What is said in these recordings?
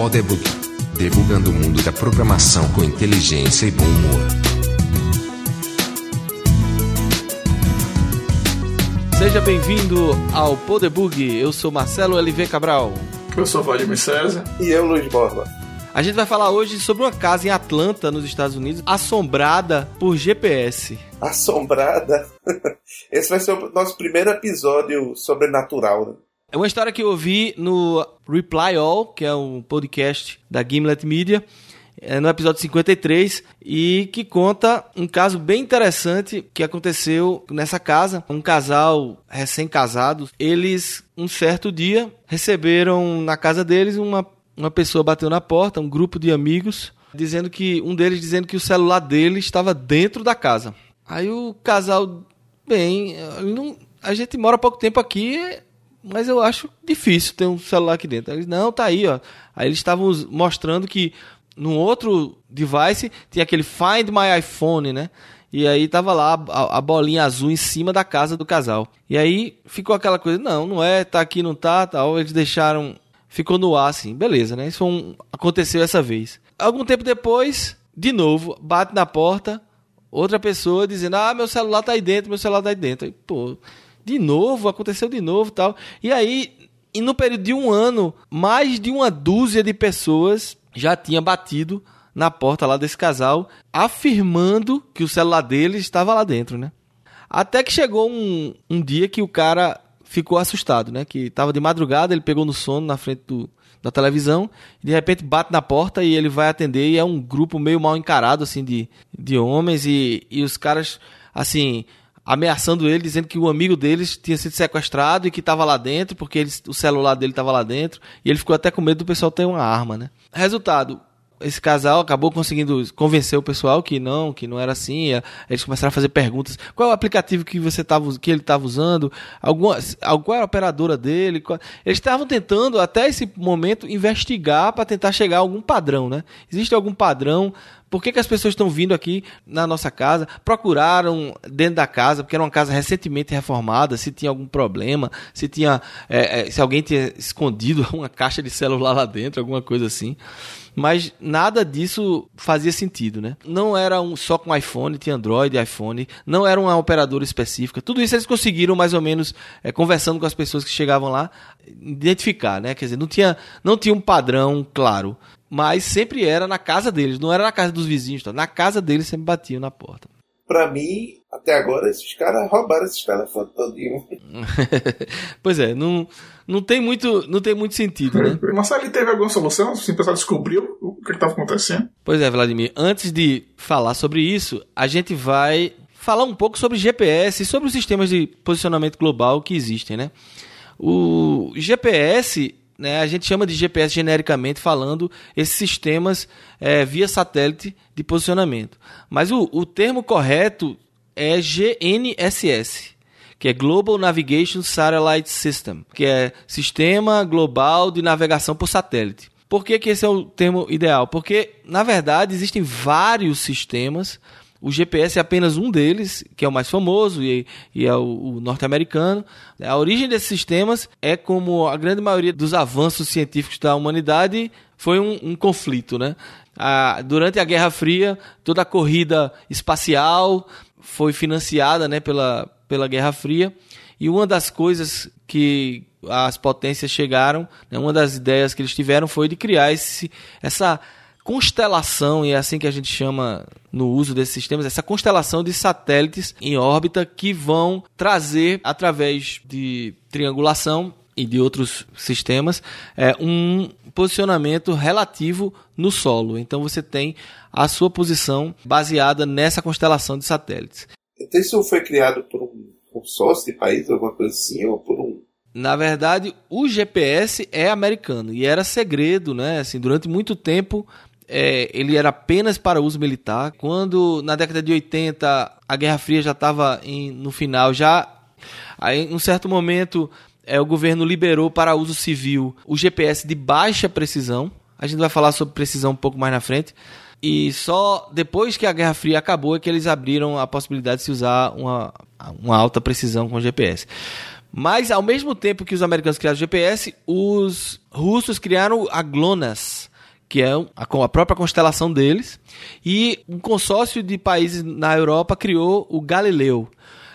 Podebug, debugando o mundo da programação com inteligência e bom humor. Seja bem-vindo ao Podebug. Eu sou Marcelo LV Cabral. Eu sou Vladimir César. E eu, Luiz Borba. A gente vai falar hoje sobre uma casa em Atlanta, nos Estados Unidos, assombrada por GPS. Assombrada? Esse vai ser o nosso primeiro episódio sobrenatural, né? É uma história que eu ouvi no Reply All, que é um podcast da Gimlet Media, é no episódio 53, e que conta um caso bem interessante que aconteceu nessa casa. Um casal recém-casado, eles, um certo dia, receberam na casa deles uma, uma pessoa bateu na porta, um grupo de amigos, dizendo que um deles dizendo que o celular dele estava dentro da casa. Aí o casal, bem, não, a gente mora pouco tempo aqui, mas eu acho difícil ter um celular aqui dentro. Eles, não, tá aí, ó. Aí eles estavam mostrando que num outro device tinha aquele Find My iPhone, né? E aí tava lá a, a, bolinha azul em cima da casa do casal. E aí ficou aquela coisa, não, não é, tá aqui, não tá, tal. Eles deixaram, ficou no ar assim, beleza, né? Isso um, aconteceu essa vez. Algum tempo depois, de novo, bate na porta, outra pessoa dizendo, ah, meu celular tá aí dentro, meu celular tá aí dentro. Aí, pô, de novo, aconteceu de novo tal. E aí, e no período de um ano, mais de uma dúzia de pessoas já tinha batido na porta lá desse casal, afirmando que o celular dele estava lá dentro, né? Até que chegou um, um dia que o cara ficou assustado, né? Que estava de madrugada, ele pegou no sono na frente do, da televisão, de repente bate na porta e ele vai atender e é um grupo meio mal encarado, assim, de, de homens e, e os caras, assim, ameaçando ele, dizendo que o amigo deles tinha sido sequestrado e que estava lá dentro, porque ele, o celular dele estava lá dentro, e ele ficou até com medo do pessoal ter uma arma, né? Resultado, esse casal acabou conseguindo convencer o pessoal que não, que não era assim. Eles começaram a fazer perguntas. Qual é o aplicativo que você tava, que ele estava usando? Alguma, qual era a operadora dele? Qual... Eles estavam tentando até esse momento investigar para tentar chegar a algum padrão, né? Existe algum padrão por que, que as pessoas estão vindo aqui na nossa casa? Procuraram dentro da casa, porque era uma casa recentemente reformada, se tinha algum problema, se tinha. É, é, se alguém tinha escondido uma caixa de celular lá dentro, alguma coisa assim. Mas nada disso fazia sentido, né? Não era um, só com iPhone, tinha Android, iPhone, não era uma operadora específica. Tudo isso eles conseguiram mais ou menos é, conversando com as pessoas que chegavam lá identificar, né? Quer dizer, não tinha, não tinha um padrão claro mas sempre era na casa deles, não era na casa dos vizinhos, tá? na casa deles sempre batiam na porta. Pra mim, até agora, esses caras roubaram esses telefones todinho. pois é, não, não, tem muito, não tem muito sentido, né? Mas ele teve alguma solução? Assim, o pessoal descobriu o que estava acontecendo? Pois é, Vladimir, antes de falar sobre isso, a gente vai falar um pouco sobre GPS e sobre os sistemas de posicionamento global que existem, né? O GPS né, a gente chama de GPS genericamente falando esses sistemas é, via satélite de posicionamento. Mas o, o termo correto é GNSS, que é Global Navigation Satellite System, que é Sistema Global de Navegação por Satélite. Por que, que esse é o termo ideal? Porque, na verdade, existem vários sistemas o GPS é apenas um deles, que é o mais famoso e, e é o, o norte-americano. A origem desses sistemas é como a grande maioria dos avanços científicos da humanidade foi um, um conflito, né? A, durante a Guerra Fria, toda a corrida espacial foi financiada né, pela, pela Guerra Fria. E uma das coisas que as potências chegaram, né, uma das ideias que eles tiveram foi de criar esse, essa constelação, e é assim que a gente chama no uso desses sistemas, essa constelação de satélites em órbita que vão trazer, através de triangulação e de outros sistemas, é, um posicionamento relativo no solo. Então você tem a sua posição baseada nessa constelação de satélites. Então isso foi criado por um consórcio de país, alguma coisa assim, ou por um na verdade, o GPS é americano e era segredo, né? Assim, durante muito tempo é, ele era apenas para uso militar. Quando na década de 80 a Guerra Fria já estava no final, já aí, em um certo momento é, o governo liberou para uso civil o GPS de baixa precisão. A gente vai falar sobre precisão um pouco mais na frente. E só depois que a Guerra Fria acabou é que eles abriram a possibilidade de se usar uma, uma alta precisão com GPS. Mas ao mesmo tempo que os americanos criaram o GPS, os russos criaram a GLONASS, que é a, própria constelação deles, e um consórcio de países na Europa criou o Galileu.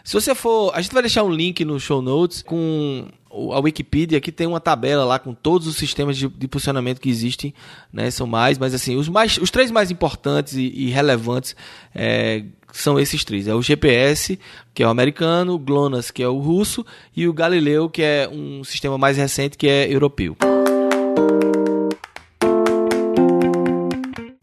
Se você for, a gente vai deixar um link no show notes com a Wikipedia que tem uma tabela lá com todos os sistemas de, de funcionamento que existem, né? São mais, mas assim, os, mais, os três mais importantes e, e relevantes é, são esses três. É o GPS, que é o americano, o GLONASS, que é o russo, e o Galileu, que é um sistema mais recente, que é europeu.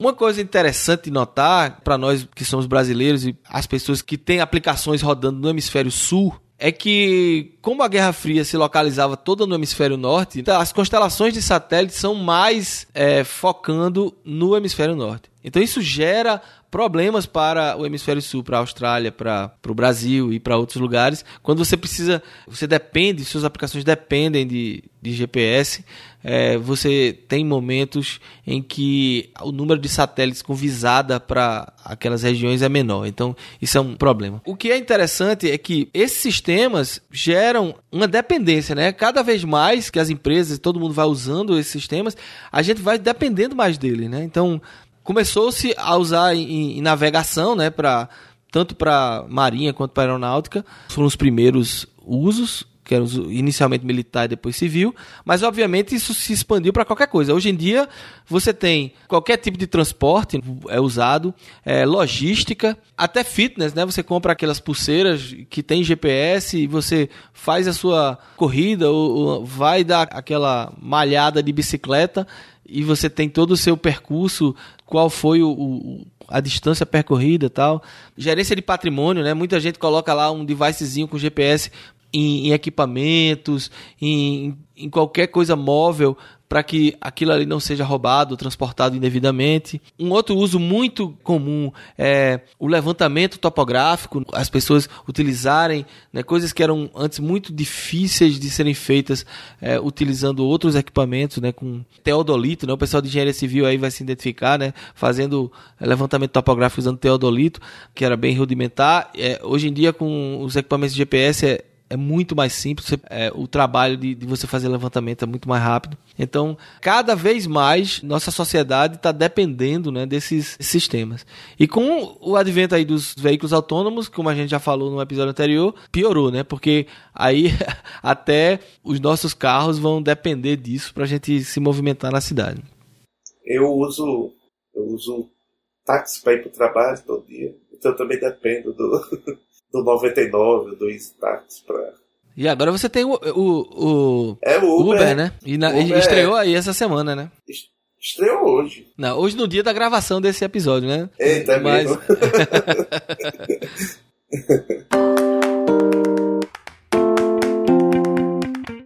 Uma coisa interessante de notar para nós que somos brasileiros e as pessoas que têm aplicações rodando no hemisfério sul é que, como a Guerra Fria se localizava toda no hemisfério norte, então as constelações de satélites são mais é, focando no hemisfério norte. Então isso gera problemas para o hemisfério sul, para a Austrália, para o Brasil e para outros lugares. Quando você precisa, você depende, suas aplicações dependem de, de GPS, é, você tem momentos em que o número de satélites com visada para aquelas regiões é menor. Então, isso é um problema. O que é interessante é que esses sistemas geram uma dependência, né? Cada vez mais que as empresas, todo mundo vai usando esses sistemas, a gente vai dependendo mais dele, né? Então, começou-se a usar em, em navegação, né, para tanto para marinha quanto para aeronáutica. Foram os primeiros usos, que eram inicialmente militar e depois civil, mas obviamente isso se expandiu para qualquer coisa. Hoje em dia você tem qualquer tipo de transporte é usado, é, logística, até fitness, né? Você compra aquelas pulseiras que tem GPS e você faz a sua corrida ou, ou vai dar aquela malhada de bicicleta e você tem todo o seu percurso, qual foi o, o a distância percorrida tal. Gerência de patrimônio, né? Muita gente coloca lá um devicezinho com GPS em, em equipamentos, em, em qualquer coisa móvel para que aquilo ali não seja roubado, transportado indevidamente. Um outro uso muito comum é o levantamento topográfico, as pessoas utilizarem né, coisas que eram antes muito difíceis de serem feitas é, utilizando outros equipamentos, né, com teodolito, né, o pessoal de engenharia civil aí vai se identificar, né, fazendo levantamento topográfico usando teodolito, que era bem rudimentar. É, hoje em dia com os equipamentos de GPS é, é muito mais simples, é, o trabalho de, de, você fazer levantamento é muito mais rápido. Então, cada vez mais nossa sociedade está dependendo né, desses sistemas. E com o advento aí dos veículos autônomos, como a gente já falou no episódio anterior, piorou, né? Porque aí até os nossos carros vão depender disso para a gente se movimentar na cidade. Eu uso, eu uso táxi para ir para o trabalho todo dia, então eu também dependo do do 99, do Status pra. E agora você tem o, o, o, é o Uber, Uber né? E, na, Uber estreou aí essa semana, né? Estreou hoje. Não, hoje no dia da gravação desse episódio, né? Eita, Mas... mesmo.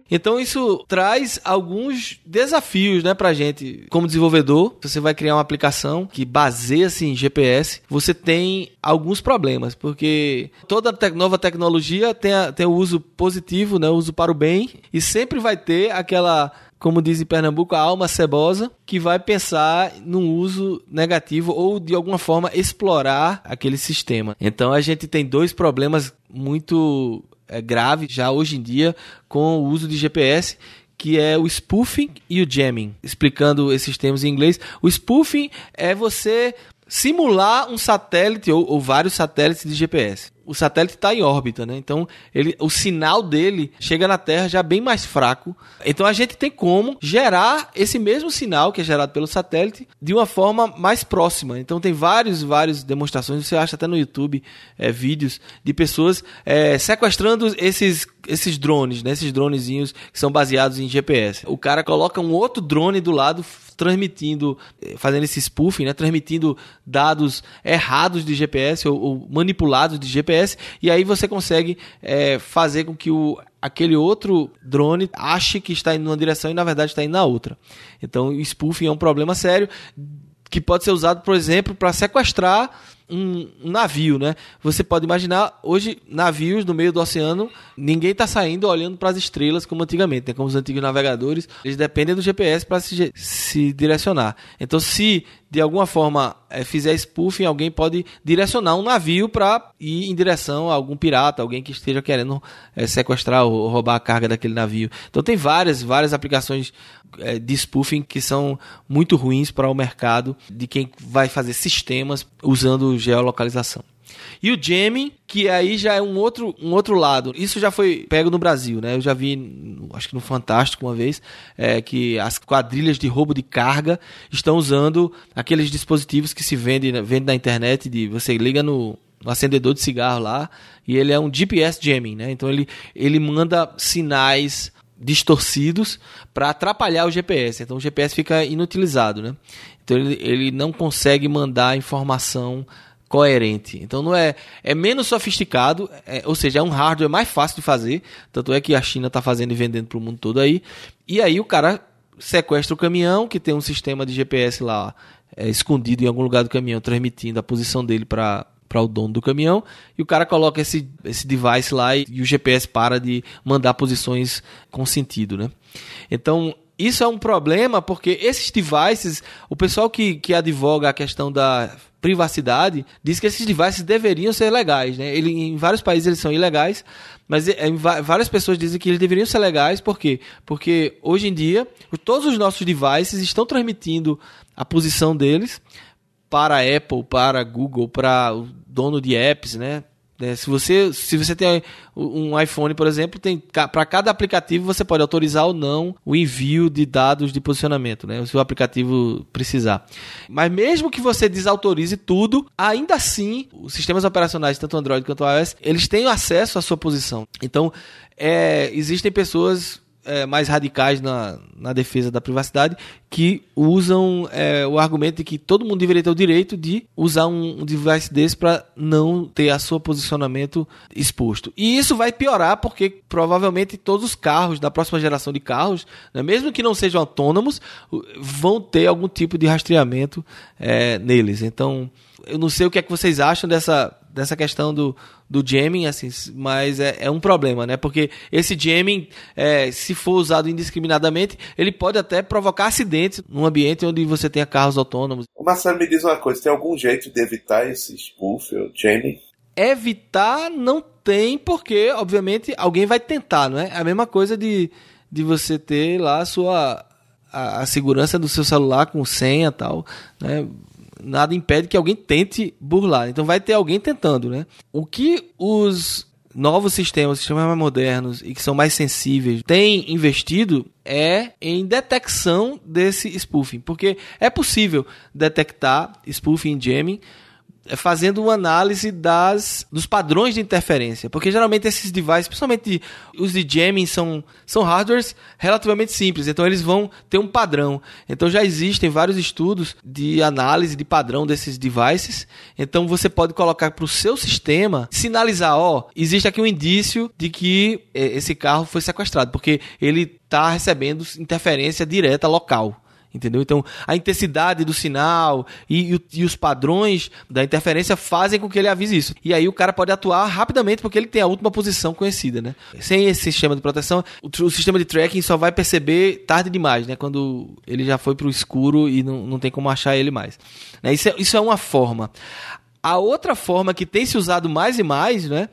Então isso traz alguns desafios, né, pra gente. Como desenvolvedor, você vai criar uma aplicação que baseia-se em GPS, você tem alguns problemas, porque toda te nova tecnologia tem, a, tem o uso positivo, né, o uso para o bem, e sempre vai ter aquela como diz em Pernambuco, a alma cebosa, que vai pensar num uso negativo ou de alguma forma explorar aquele sistema. Então a gente tem dois problemas muito grave já hoje em dia com o uso de GPS, que é o spoofing e o jamming. Explicando esses termos em inglês, o spoofing é você simular um satélite ou, ou vários satélites de GPS o satélite está em órbita, né? Então, ele, o sinal dele chega na Terra já bem mais fraco. Então, a gente tem como gerar esse mesmo sinal que é gerado pelo satélite de uma forma mais próxima. Então, tem vários, várias demonstrações. Você acha até no YouTube é, vídeos de pessoas é, sequestrando esses, esses drones, né? Esses dronezinhos que são baseados em GPS. O cara coloca um outro drone do lado transmitindo, eh, fazendo esse spoofing, né? Transmitindo dados errados de GPS ou, ou manipulados de GPS e aí você consegue é, fazer com que o, aquele outro drone ache que está indo numa direção e na verdade está indo na outra. Então, o spoofing é um problema sério que pode ser usado, por exemplo, para sequestrar um, navio, né? Você pode imaginar hoje navios no meio do oceano, ninguém está saindo olhando para as estrelas como antigamente, né? Como os antigos navegadores, eles dependem do GPS para se, se direcionar. Então, se de alguma forma é, fizer spoofing, alguém pode direcionar um navio para ir em direção a algum pirata, alguém que esteja querendo é, sequestrar ou roubar a carga daquele navio. Então tem várias, várias aplicações é, de spoofing que são muito ruins para o mercado de quem vai fazer sistemas usando geolocalização. E o jamming, que aí já é um outro, um outro lado. Isso já foi pego no Brasil, né? Eu já vi, acho que no Fantástico uma vez, é, que as quadrilhas de roubo de carga estão usando aqueles dispositivos que se vendem, vende na internet, de você liga no, no acendedor de cigarro lá, e ele é um GPS jamming, né? Então ele, ele manda sinais distorcidos para atrapalhar o GPS. Então o GPS fica inutilizado, né? Então ele, ele não consegue mandar informação coerente. Então não é é menos sofisticado, é, ou seja, é um hardware mais fácil de fazer. Tanto é que a China está fazendo e vendendo para o mundo todo aí. E aí o cara sequestra o caminhão que tem um sistema de GPS lá é, escondido em algum lugar do caminhão, transmitindo a posição dele para para o dono do caminhão e o cara coloca esse, esse device lá e, e o GPS para de mandar posições com sentido, né? Então isso é um problema porque esses devices, o pessoal que, que advoga a questão da privacidade diz que esses devices deveriam ser legais, né? Ele, em vários países eles são ilegais, mas em, várias pessoas dizem que eles deveriam ser legais, por quê? Porque hoje em dia todos os nossos devices estão transmitindo a posição deles para a Apple, para a Google, para o dono de apps, né? É, se, você, se você tem um iPhone, por exemplo, tem para cada aplicativo você pode autorizar ou não o envio de dados de posicionamento, né? Se o aplicativo precisar. Mas mesmo que você desautorize tudo, ainda assim, os sistemas operacionais, tanto Android quanto iOS, eles têm acesso à sua posição. Então, é, existem pessoas é, mais radicais na, na defesa da privacidade que usam é, o argumento de que todo mundo deveria ter o direito de usar um, um device desse para não ter a seu posicionamento exposto. E isso vai piorar porque provavelmente todos os carros da próxima geração de carros, né, mesmo que não sejam autônomos, vão ter algum tipo de rastreamento é, neles. Então, eu não sei o que é que vocês acham dessa, dessa questão do, do jamming, assim, mas é, é um problema, né? Porque esse jamming, é, se for usado indiscriminadamente, ele pode até provocar acidentes num ambiente onde você tenha carros autônomos. O Marcelo me diz uma coisa, tem algum jeito de evitar esse spoof ou jamming? Evitar não tem, porque, obviamente, alguém vai tentar, não é? É a mesma coisa de, de você ter lá a sua a, a segurança do seu celular com senha e tal, né? Nada impede que alguém tente burlar. Então vai ter alguém tentando, né? O que os novos sistemas, sistemas mais modernos e que são mais sensíveis, têm investido é em detecção desse spoofing, porque é possível detectar spoofing e jamming fazendo uma análise das, dos padrões de interferência. Porque geralmente esses devices, principalmente os de jamming, são, são hardwares relativamente simples. Então eles vão ter um padrão. Então já existem vários estudos de análise de padrão desses devices. Então você pode colocar para o seu sistema sinalizar: ó, existe aqui um indício de que é, esse carro foi sequestrado. Porque ele está recebendo interferência direta local entendeu? Então, a intensidade do sinal e, e, e, os padrões da interferência fazem com que ele avise isso. E aí o cara pode atuar rapidamente porque ele tem a última posição conhecida, né? Sem esse sistema de proteção, o, o sistema de tracking só vai perceber tarde demais, né? Quando ele já foi para o escuro e não, não tem como achar ele mais. Né? Isso, é, isso é uma forma. A outra forma que tem se usado mais e mais, né?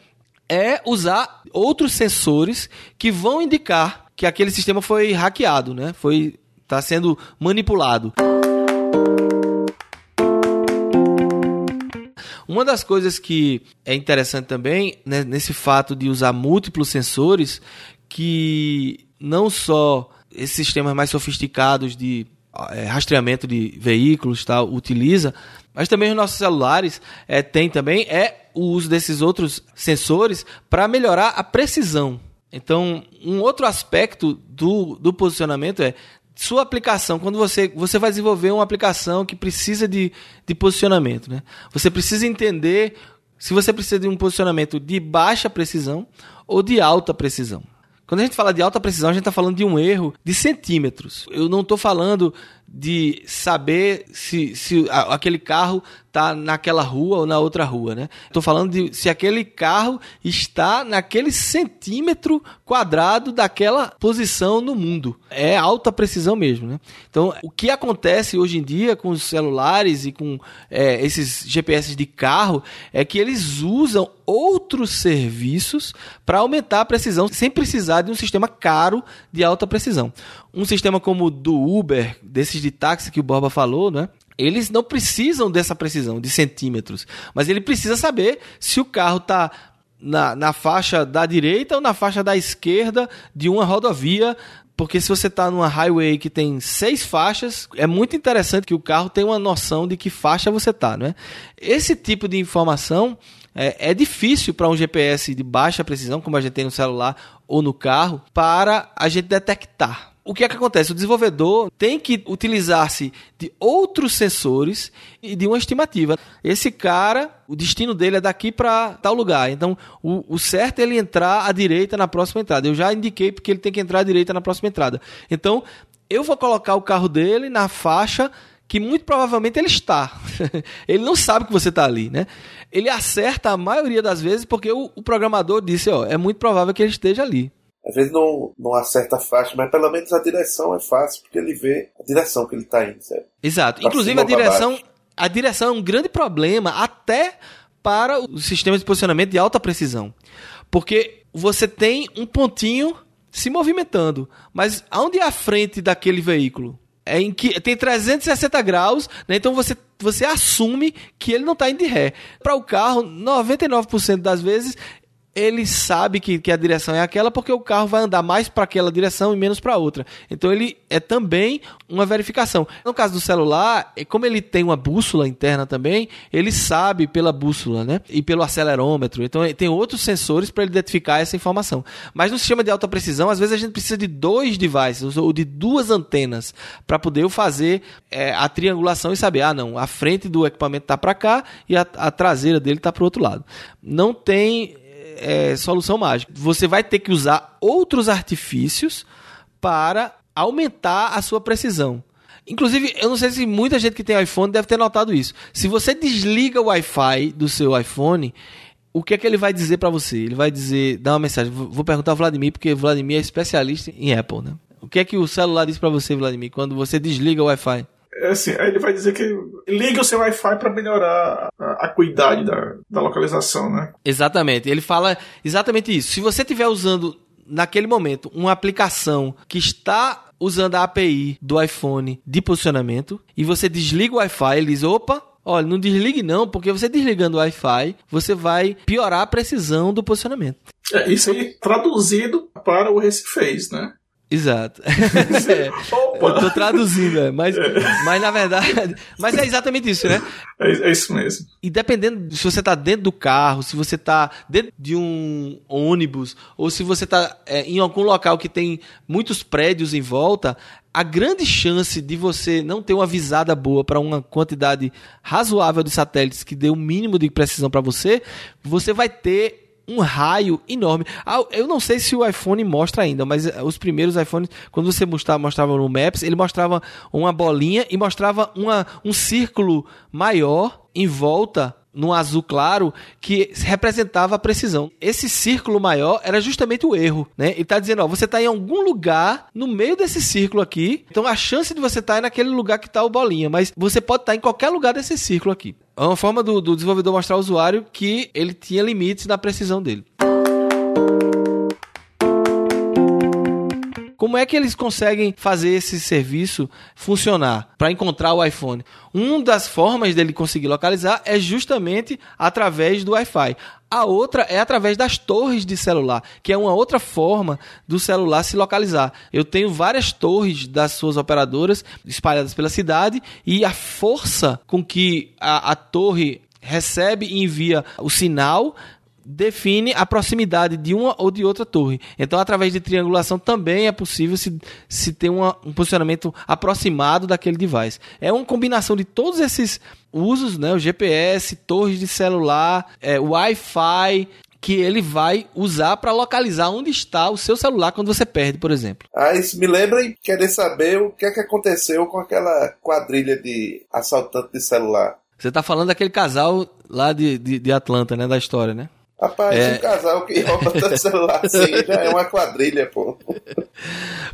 É usar outros sensores que vão indicar que aquele sistema foi hackeado, né? Foi está sendo manipulado. Uma das coisas que é interessante também né, nesse fato de usar múltiplos sensores, que não só esses sistemas mais sofisticados de é, rastreamento de veículos tal utiliza, mas também os nossos celulares é, tem também é o uso desses outros sensores para melhorar a precisão. Então, um outro aspecto do, do posicionamento é sua aplicação, quando você, você vai desenvolver uma aplicação que precisa de, de posicionamento, né? Você precisa entender se você precisa de um posicionamento de baixa precisão ou de alta precisão. Quando a gente fala de alta precisão, a gente está falando de um erro de centímetros. Eu não estou falando de saber se, se aquele carro está naquela rua ou na outra rua, né? Estou falando de se aquele carro está naquele centímetro quadrado daquela posição no mundo. É alta precisão mesmo, né? Então, o que acontece hoje em dia com os celulares e com é, esses GPS de carro é que eles usam outros serviços para aumentar a precisão sem precisar de um sistema caro de alta precisão. Um sistema como o do Uber, desses de táxi que o Borba falou, né? Eles não precisam dessa precisão de centímetros, mas ele precisa saber se o carro está na, na faixa da direita ou na faixa da esquerda de uma rodovia porque se você está numa highway que tem seis faixas, é muito interessante que o carro tenha uma noção de que faixa você está, né? Esse tipo de informação é, é difícil para um GPS de baixa precisão, como a gente tem no celular ou no carro, para a gente detectar o que é que acontece? O desenvolvedor tem que utilizar-se de outros sensores e de uma estimativa. Esse cara, o destino dele é daqui para tal lugar. Então, o, o, certo é ele entrar à direita na próxima entrada. Eu já indiquei porque ele tem que entrar à direita na próxima entrada. Então, eu vou colocar o carro dele na faixa que muito provavelmente ele está. ele não sabe que você está ali, né? Ele acerta a maioria das vezes porque o, o programador disse, ó, é muito provável que ele esteja ali. Às vezes não, não acerta fácil, mas pelo menos a direção é fácil, porque ele vê a direção que ele está indo, certo? Exato. Pra Inclusive a direção, a direção é um grande problema até para os sistemas de posicionamento de alta precisão. Porque você tem um pontinho se movimentando, mas aonde é a frente daquele veículo? É em que tem 360 graus, né? então você, você assume que ele não está indo de ré. Para o carro, 99% das vezes ele sabe que, que a direção é aquela porque o carro vai andar mais para aquela direção e menos para outra. Então ele é também uma verificação. No caso do celular, como ele tem uma bússola interna também, ele sabe pela bússola, né? E pelo acelerômetro. Então tem outros sensores para ele identificar essa informação. Mas no sistema de alta precisão, às vezes a gente precisa de dois devices ou de duas antenas para poder fazer é, a triangulação e saber, ah, não, a frente do equipamento está para cá e a, a traseira dele está para o outro lado. Não tem é, solução mágica. Você vai ter que usar outros artifícios para aumentar a sua precisão. Inclusive, eu não sei se muita gente que tem iPhone deve ter notado isso. Se você desliga o Wi-Fi do seu iPhone, o que é que ele vai dizer para você? Ele vai dizer, dá uma mensagem. Vou perguntar ao Vladimir, porque Vladimir é especialista em Apple, né? O que é que o celular diz para você, Vladimir, quando você desliga o Wi-Fi? É assim, aí ele vai dizer que liga o seu Wi-Fi para melhorar a, a cuidade da, da localização, né? Exatamente. Ele fala exatamente isso. Se você estiver usando naquele momento uma aplicação que está usando a API do iPhone de posicionamento e você desliga o Wi-Fi, ele diz: opa, Olha, não desligue não, porque você desligando o Wi-Fi, você vai piorar a precisão do posicionamento. É, isso aí traduzido para o Recife, né? Exato. é, eu tô traduzindo, é, mas, mas na verdade. Mas é exatamente isso, né? É, é isso mesmo. E dependendo se você tá dentro do carro, se você tá dentro de um ônibus, ou se você tá é, em algum local que tem muitos prédios em volta, a grande chance de você não ter uma visada boa para uma quantidade razoável de satélites que dê o um mínimo de precisão para você, você vai ter um raio enorme. Ah, eu não sei se o iPhone mostra ainda, mas eh, os primeiros iPhones, quando você mostrava, mostrava no Maps, ele mostrava uma bolinha e mostrava uma, um círculo maior em volta no azul claro que representava a precisão. Esse círculo maior era justamente o erro, né? E está dizendo, ó, você está em algum lugar no meio desse círculo aqui. Então a chance de você estar tá é naquele lugar que está o bolinha, mas você pode estar tá em qualquer lugar desse círculo aqui. É uma forma do, do desenvolvedor mostrar ao usuário que ele tinha limites na precisão dele. Como é que eles conseguem fazer esse serviço funcionar para encontrar o iPhone? Uma das formas dele conseguir localizar é justamente através do Wi-Fi. A outra é através das torres de celular, que é uma outra forma do celular se localizar. Eu tenho várias torres das suas operadoras espalhadas pela cidade e a força com que a, a torre recebe e envia o sinal define a proximidade de uma ou de outra torre. Então, através de triangulação também é possível se, se ter uma, um posicionamento aproximado daquele device. É uma combinação de todos esses usos, né? O GPS, torres de celular, é, Wi-Fi, que ele vai usar para localizar onde está o seu celular quando você perde, por exemplo. Ah, isso me lembra e querer saber o que é que aconteceu com aquela quadrilha de assaltante de celular. Você tá falando daquele casal lá de, de, de Atlanta, né? Da história, né? Rapaz, É. um casal que rouba tanto celular assim já é uma quadrilha, pô.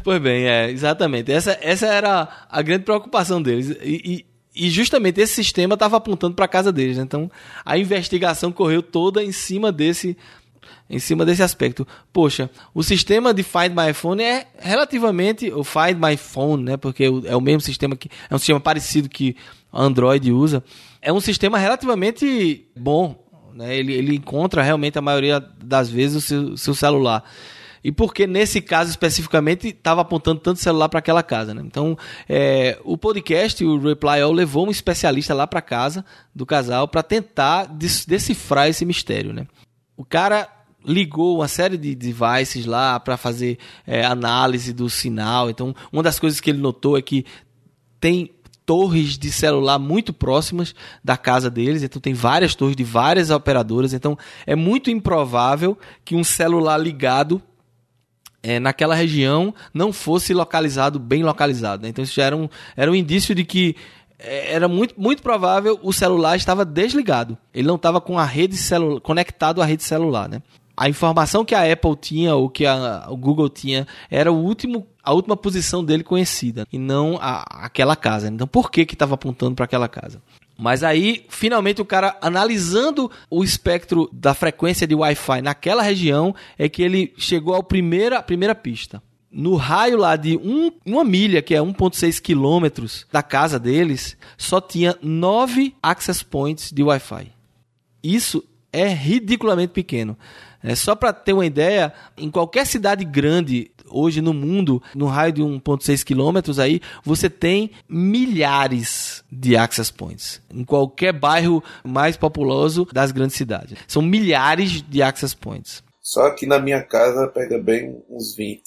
Pois bem, é, exatamente. Essa, essa era a grande preocupação deles. E, e, e justamente esse sistema estava apontando para a casa deles. né? Então a investigação correu toda em cima desse. Em cima desse aspecto. Poxa, o sistema de Find My Phone é relativamente. O Find My Phone, né? Porque é o mesmo sistema que. É um sistema parecido que Android usa. É um sistema relativamente bom. Né? Ele, ele encontra realmente a maioria das vezes o seu, seu celular. E porque nesse caso especificamente estava apontando tanto celular para aquela casa, né? Então, é, o podcast, o Reply All, levou um especialista lá para casa do casal para tentar decifrar esse mistério, né? O cara ligou uma série de devices lá para fazer é, análise do sinal. Então, uma das coisas que ele notou é que tem torres de celular muito próximas da casa deles, então tem várias torres de várias operadoras, então é muito improvável que um celular ligado é, naquela região não fosse localizado, bem localizado. né? Então isso já era um, era um indício de que é, era muito, muito provável o celular estava desligado. Ele não estava com a rede celu conectado à rede celular, né? A informação que a Apple tinha ou que a, o Google tinha era o último, a última posição dele conhecida e não a, aquela casa. Então por que que estava apontando para aquela casa? Mas aí, finalmente, o cara analisando o espectro da frequência de Wi-Fi naquela região, é que ele chegou à primeira, primeira pista. No raio lá de um, uma milha, que é 1,6 quilômetros da casa deles, só tinha nove access points de Wi-Fi. Isso é ridiculamente pequeno. É, só para ter uma ideia, em qualquer cidade grande hoje no mundo, no raio de 1.6 quilômetros aí, você tem milhares de access points. Em qualquer bairro mais populoso das grandes cidades. São milhares de access points. Só que na minha casa pega bem uns 20.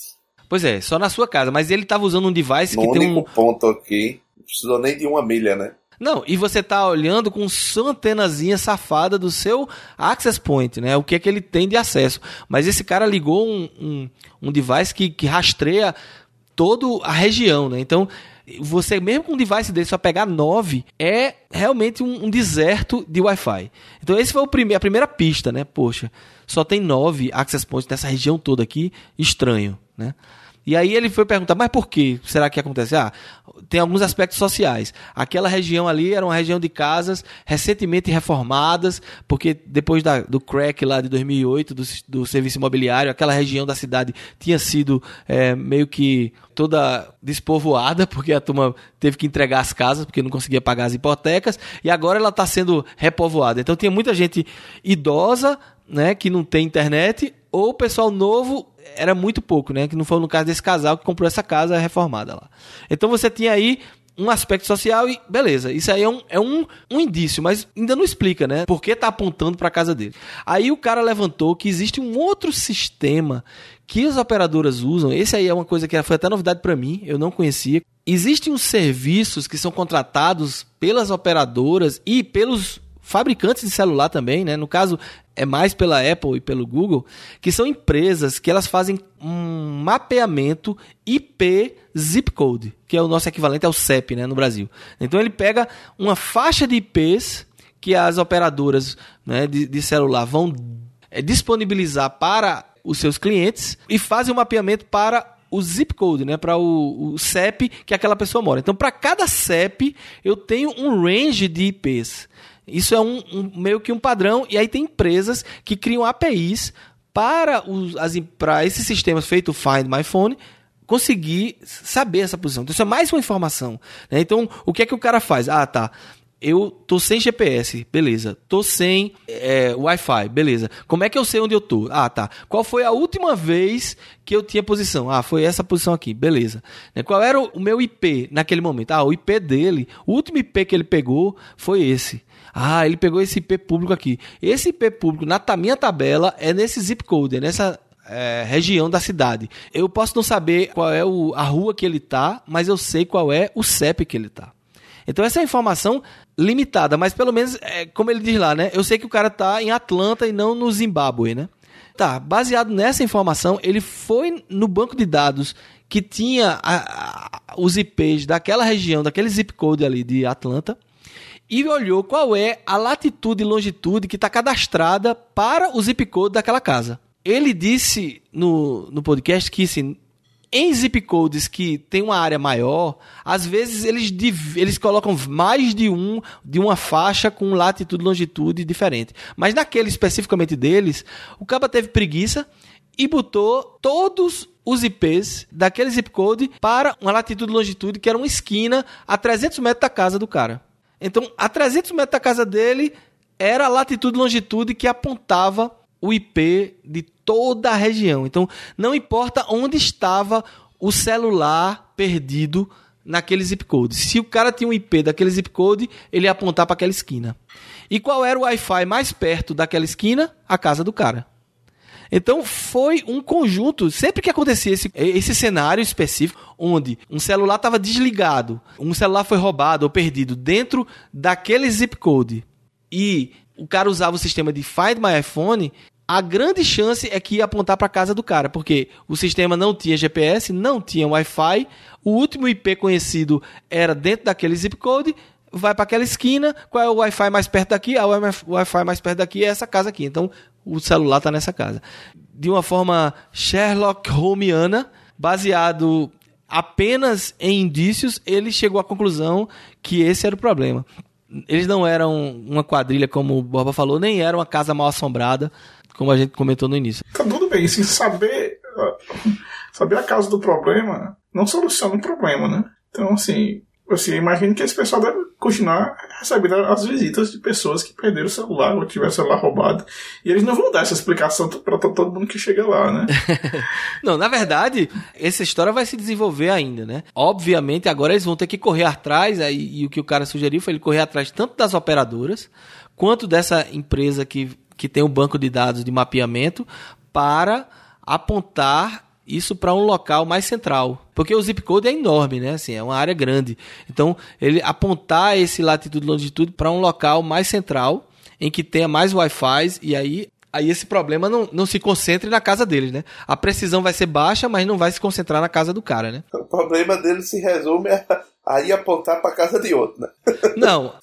Pois é, só na sua casa. Mas ele estava usando um device No que tem único um, ponto aqui, não precisou nem de uma milha, né? Não, e você tá olhando com sua antenazinha safada do seu access point, né? O que é que ele tem de acesso. Mas esse cara ligou um, um, um device que, que rastreia toda a região, né? Então, você mesmo com um device desse só pegar 9 é realmente um, um deserto de Wi-Fi. Então, esse foi o prime a primeira pista, né? Poxa, só tem 9 access points nessa região toda aqui, estranho, né? E aí ele foi perguntar, mas por que será que acontece? Ah, tem alguns aspectos sociais. Aquela região ali era uma região de casas recentemente reformadas, porque depois da, do crack lá de 2008 do, do serviço imobiliário, aquela região da cidade tinha sido é, meio que toda despovoada, porque a turma teve que entregar as casas, porque não conseguia pagar as hipotecas, e agora ela está sendo repovoada. Então tinha muita gente idosa, né, que não tem internet, ou o pessoal novo era muito pouco, né? Que não foi no caso desse casal que comprou essa casa reformada lá. Então você tinha aí um aspecto social e beleza, isso aí é um, é um, um indício, mas ainda não explica, né? Por que tá apontando para a casa dele. Aí o cara levantou que existe um outro sistema que as operadoras usam. Esse aí é uma coisa que foi até novidade para mim, eu não conhecia. Existem uns serviços que são contratados pelas operadoras e pelos fabricantes de celular também, né? No caso, é mais pela Apple e pelo Google, que são empresas que elas fazem um mapeamento IP zip code, que é o nosso equivalente ao CEP, né, no Brasil. Então ele pega uma faixa de IPs que as operadoras né, de, de celular vão é, disponibilizar para os seus clientes e fazem um mapeamento para o zip code, né, para o, o, CEP que aquela pessoa mora. Então, para cada CEP, eu tenho um range de IPs. Isso é um, um, meio que um padrão, e aí tem empresas que criam APIs para, os, as, para esses sistemas feito Find My Phone conseguir saber essa posição. Então, isso é mais uma informação. Né? Então, o que é que o cara faz? Ah, tá. Eu tô sem GPS, beleza. Tô sem é, Wi-Fi, beleza. Como é que eu sei onde eu tô? Ah, tá. Qual foi a última vez que eu tinha posição? Ah, foi essa posição aqui, beleza. Qual era o meu IP naquele momento? Ah, o IP dele, o último IP que ele pegou foi esse. Ah, ele pegou esse IP público aqui. Esse IP público na minha tabela é nesse zip code, é nessa é, região da cidade. Eu posso não saber qual é o, a rua que ele tá, mas eu sei qual é o CEP que ele tá. Então essa informação limitada, mas pelo menos, é, como ele diz lá, né? Eu sei que o cara tá em Atlanta e não no Zimbábue, né? Tá, baseado nessa informação, ele foi no banco de dados que tinha a, a, os IPs daquela região, daquele zip code ali de Atlanta, e olhou qual é a latitude e longitude que está cadastrada para o zip code daquela casa. Ele disse no, no podcast que assim, em zip codes que tem uma área maior, às vezes eles, eles colocam mais de um de uma faixa com latitude e longitude diferente. Mas naquele especificamente deles, o caba teve preguiça e botou todos os IPs daquele zip code para uma latitude e longitude que era uma esquina a 300 metros da casa do cara. Então, a 300 metros da casa dele era a latitude e longitude que apontava o IP de toda a região. Então, não importa onde estava o celular perdido naquele zip code. Se o cara tinha um IP daquele zip code, ele ia apontar para aquela esquina. E qual era o Wi-Fi mais perto daquela esquina? A casa do cara. Então foi um conjunto, sempre que acontecia esse, esse cenário específico, onde um celular estava desligado, um celular foi roubado ou perdido dentro daquele zip code e o cara usava o sistema de Find My iPhone, a grande chance é que ia apontar para casa do cara, porque o sistema não tinha GPS, não tinha Wi-Fi, o último IP conhecido era dentro daquele zip code, vai para aquela esquina, qual é o Wi-Fi mais perto daqui? Ah, o Wi-Fi mais perto daqui é essa casa aqui. Então, o celular está nessa casa. De uma forma Sherlock Holmesiana, baseado apenas em indícios, ele chegou à conclusão que esse era o problema. Eles não eram uma quadrilha, como o Borba falou, nem era uma casa mal assombrada como a gente comentou no início. Tá tudo bem, se saber, saber a causa do problema não soluciona o problema, né? Então, assim, você imagina que esse pessoal deve continuar recebendo as visitas de pessoas que perderam o celular ou tiveram o celular roubado. E eles não vão dar essa explicação para todo mundo que chega lá, né? não, na verdade, essa história vai se desenvolver ainda, né? Obviamente, agora eles vão ter que correr atrás, aí, e o que o cara sugeriu foi ele correr atrás tanto das operadoras quanto dessa empresa que que tem um banco de dados de mapeamento para apontar isso para um local mais central. Porque o zip code é enorme, né? Assim, é uma área grande. Então, ele apontar esse latitude e longitude para um local mais central, em que tenha mais Wi-Fi, e aí, aí esse problema não, não se concentre na casa deles, né? A precisão vai ser baixa, mas não vai se concentrar na casa do cara, né? O problema dele se resume a aí apontar para casa de outro, né? Não.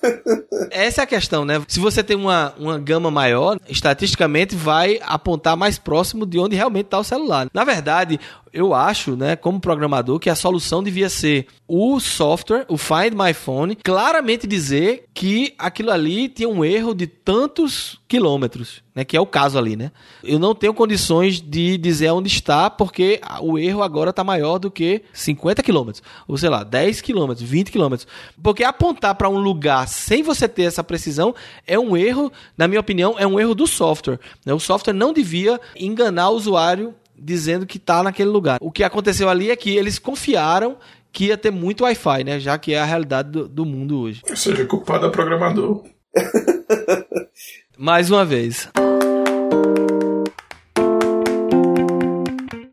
Essa é a questão, né? Se você tem uma, uma gama maior, estatisticamente vai apontar mais próximo de onde realmente está o celular. Na verdade, eu acho, né, como programador, que a solução devia ser o software, o Find My Phone, claramente dizer que aquilo ali tinha um erro de tantos quilômetros, né, que é o caso ali, né? Eu não tenho condições de dizer onde está, porque o erro agora está maior do que 50 quilômetros, ou sei lá, 10 quilômetros, 20 quilômetros. Porque apontar para um lugar sem você ter essa precisão é um erro, na minha opinião, é um erro do software. Né? O software não devia enganar o usuário dizendo que está naquele lugar. O que aconteceu ali é que eles confiaram que ia ter muito Wi-Fi, né? Já que é a realidade do, do mundo hoje. Ou seja, culpado é programador. Mais uma vez.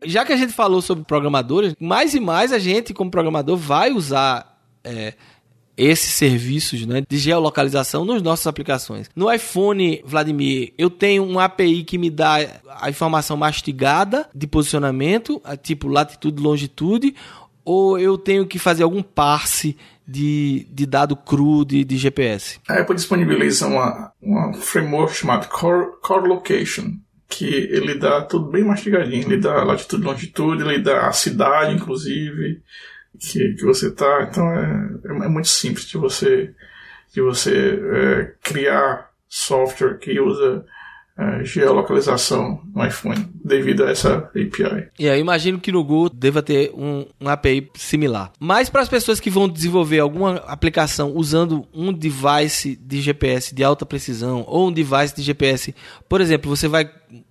Já que a gente falou sobre programadores, mais e mais a gente, como programador, vai usar é, esses serviços né, de geolocalização nas nossas aplicações. No iPhone, Vladimir, eu tenho um API que me dá a informação mastigada de posicionamento, tipo latitude e longitude, ou eu tenho que fazer algum parse de, de dado cru de, de GPS? A Apple disponibiliza uma, uma framework chamada Core, Core Location, que ele dá tudo bem mastigadinho. Ele dá latitude longitude, ele dá a cidade, inclusive, que, que você tá. Então é, é muito simples de você, de você é, criar software que usa é, geolocalização no iPhone devido a essa API. E aí imagino que no Google deva ter um, um API similar. Mas para as pessoas que vão desenvolver alguma aplicação usando um device de GPS de alta precisão ou um device de GPS, por exemplo, você vai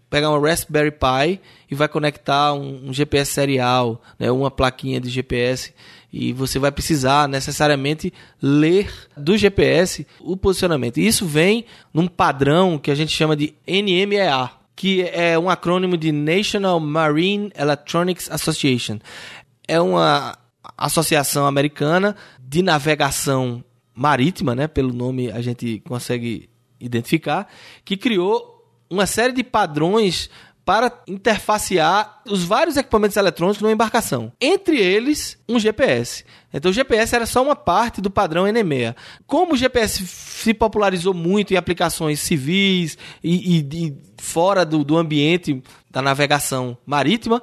pegar uma Raspberry Pi e vai conectar um, um GPS serial, né, uma plaquinha de GPS e você vai precisar necessariamente ler do GPS o posicionamento. Isso vem num padrão que a gente chama de NMEA, que é um acrônimo de National Marine Electronics Association. É uma associação americana de navegação marítima, né? Pelo nome a gente consegue identificar, que criou uma série de padrões para interfacear os vários equipamentos eletrônicos numa embarcação. Entre eles, um GPS. Então o GPS era só uma parte do padrão NMEA. Como o GPS se popularizou muito em aplicações civis e, e, e fora do, do ambiente da navegação marítima,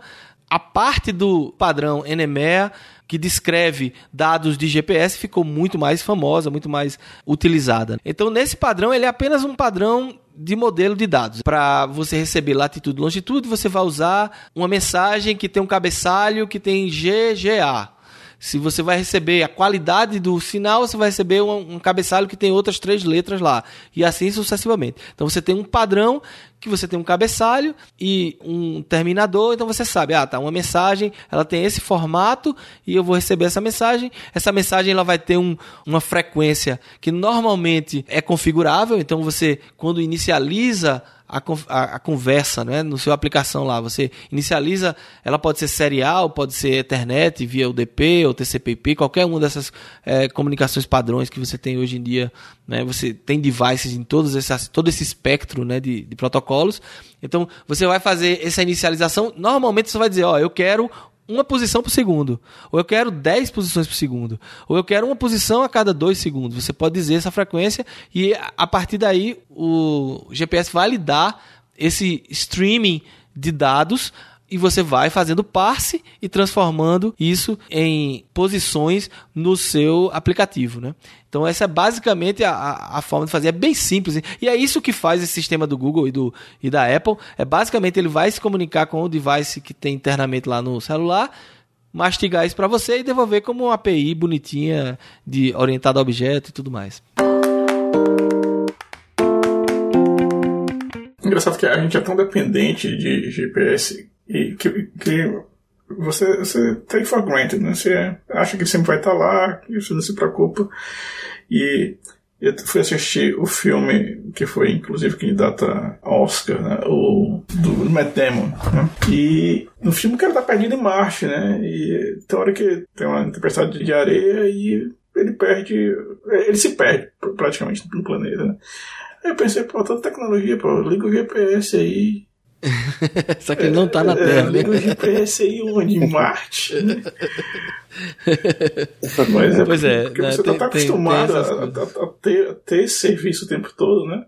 a parte do padrão NMEA que descreve dados de GPS ficou muito mais famosa, muito mais utilizada. Então, nesse padrão, ele é apenas um padrão de modelo de dados. Para você receber latitude e longitude, você vai usar uma mensagem que tem um cabeçalho que tem GGA. Se você vai receber a qualidade do sinal, você vai receber um, um, cabeçalho que tem outras três letras lá. E assim sucessivamente. Então você tem um padrão que você tem um cabeçalho e um terminador, então você sabe, ah, tá, uma mensagem, ela tem esse formato e eu vou receber essa mensagem. Essa mensagem ela vai ter um, uma frequência que normalmente é configurável, então você quando inicializa a, a, a, conversa né, no seu aplicação lá. Você inicializa, ela pode ser serial, pode ser Ethernet, via UDP ou TCP/IP, qualquer uma dessas é, comunicações padrões que você tem hoje em dia. Né, você tem devices em todos esses, todo esse espectro né, de, de protocolos. Então, você vai fazer essa inicialização. Normalmente, você vai dizer: Ó, eu quero uma posição por segundo, ou eu quero 10 posições por segundo, ou eu quero uma posição a cada 2 segundos. Você pode dizer essa frequência e a partir daí o GPS vai lhe dar esse streaming de dados e você vai fazendo parse e transformando isso em posições no seu aplicativo, né? Então essa é basicamente a, a, forma de fazer, é bem simples e é isso que faz esse sistema do Google e, do, e da Apple, é basicamente ele vai se comunicar com o device que tem internamente lá no celular, mastigar isso para você e devolver como uma API bonitinha de orientado a objeto e tudo mais. Engraçado que a gente é tão dependente de GPS e que, que você, você take for granted, né? Você acha que sempre vai estar lá, que você não se preocupa. E eu fui assistir o filme que foi inclusive candidato a Oscar, né? o do Matt Damon, né? E no filme o cara tá perdido em Marte, né? E tem hora que tem uma tempestade de areia e ele perde, ele se perde praticamente no planeta, né? Aí eu pensei, pô, toda tecnologia, pô, liga o GPS aí, Só que ele não tá na Terra. É, né? o GPS aí onde? Em Marte. Mas é pois é, porque né, você tem, tá acostumado tem, tem a, a, a, ter, a ter esse serviço o tempo todo, né?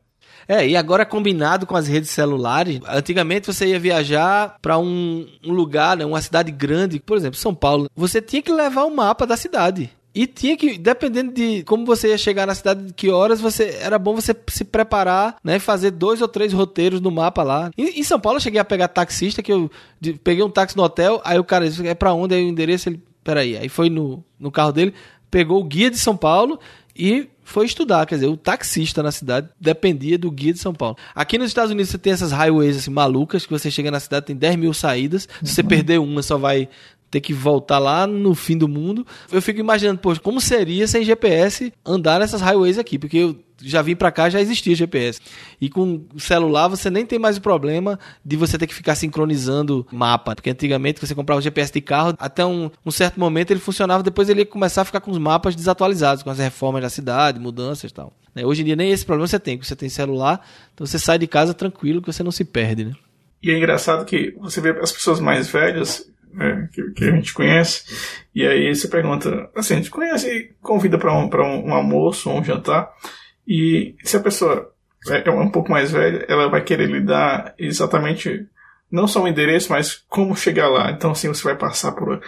É, e agora combinado com as redes celulares, antigamente você ia viajar para um, um, lugar, né, uma cidade grande, por exemplo, São Paulo, você tinha que levar o um mapa da cidade. E tinha que, dependendo de como você ia chegar na cidade, de que horas, você era bom você se preparar, né? Fazer dois ou três roteiros no mapa lá. em São Paulo eu cheguei a pegar taxista, que eu de, peguei um táxi no hotel, aí o cara disse, é pra onde? Aí o endereço, ele, peraí. Aí foi no, no carro dele, pegou o guia de São Paulo e foi estudar. Quer dizer, o taxista na cidade dependia do guia de São Paulo. Aqui nos Estados Unidos você tem essas highways assim, malucas, que você chega na cidade, tem 10 mil saídas. Se você perder uma, só vai ter que voltar lá no fim do mundo. Eu fico imaginando, poxa, como seria sem GPS andar nessas highways aqui? Porque eu já vim para cá, já existia GPS. E com celular você nem tem mais o problema de você ter que ficar sincronizando mapa. Porque antigamente você comprava o GPS de carro, até um, um certo momento ele funcionava, depois ele ia começar a ficar com os mapas desatualizados, com as reformas da cidade, mudanças e tal. Né, hoje em dia nem esse problema você tem, porque você tem celular, então você sai de casa tranquilo que você não se perde, né? E é engraçado que você vê as pessoas mais velhas né, que, que, a gente conhece. E aí você pergunta, assim, a gente conhece e convida para um, um, um almoço ou um jantar. E se a pessoa é, é um pouco mais velha, ela vai querer lhe dar exatamente não só o endereço, mas como chegar lá. Então, assim, você vai passar por.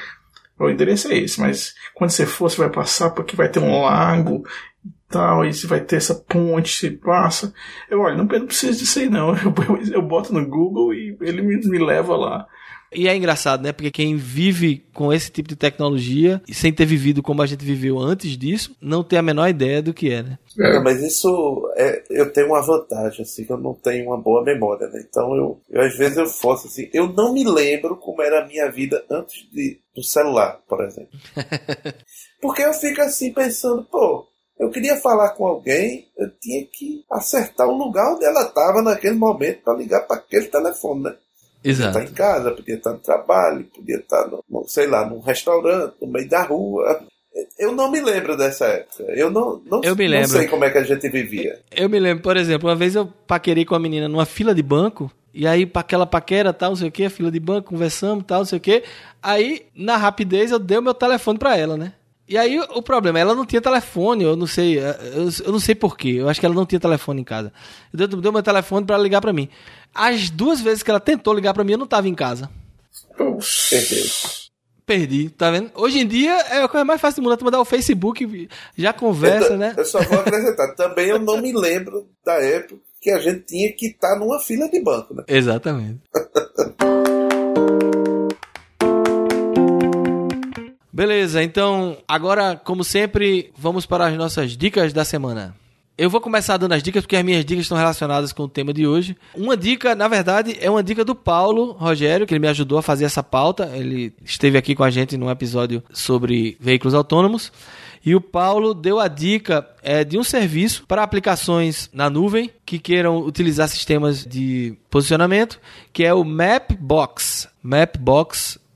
O endereço é esse, mas quando você for, você vai passar porque vai ter um lago e tal, e você vai ter essa ponte, você passa. Eu, olha, não, não preciso disso aí não. Eu, eu, eu boto no Google e ele me, me leva lá. E é engraçado, né? Porque quem vive com esse tipo de tecnologia, sem ter vivido como a gente viveu antes disso, não tem a menor ideia do que é, né? É, mas isso é, eu tenho uma vantagem, assim, que eu não tenho uma boa memória, né? Então eu, eu às vezes eu fosse assim, eu não me lembro como era a minha vida antes de, do celular, por exemplo. Porque eu fico assim pensando, pô, eu queria falar com alguém, eu tinha que acertar o lugar onde ela estava naquele momento para ligar para aquele telefone, né? Exato. Podia estar em casa, podia estar no trabalho, podia estar, no, sei lá, num restaurante, no meio da rua. Eu não me lembro dessa época. Eu não, não, Eu me não lembro. sei como é que a gente vivia. Eu me lembro, por exemplo, uma vez eu paquerei com a menina numa fila de banco, e aí aquela paquera, tal, não sei o que, fila de banco, conversamos, tal, não sei o que. Aí, na rapidez, eu dei o meu telefone pra ela, né? E aí o problema, ela não tinha telefone, eu não sei, eu, eu não sei porquê, eu acho que ela não tinha telefone em casa. Eu dei o meu telefone pra ela ligar pra mim. As duas vezes que ela tentou ligar pra mim, eu não tava em casa. Perdeu. Perdi, tá vendo? Hoje em dia é a coisa mais fácil do mundo, é tu mandar o Facebook, já conversa, eu, né? eu só vou acrescentar. Também eu não me lembro da época que a gente tinha que estar numa fila de banco, né? Exatamente. Beleza, então agora, como sempre, vamos para as nossas dicas da semana. Eu vou começar dando as dicas porque as minhas dicas estão relacionadas com o tema de hoje. Uma dica, na verdade, é uma dica do Paulo Rogério, que ele me ajudou a fazer essa pauta. Ele esteve aqui com a gente num episódio sobre veículos autônomos. E o Paulo deu a dica é, de um serviço para aplicações na nuvem que queiram utilizar sistemas de posicionamento, que é o Mapbox. Mapbox.com.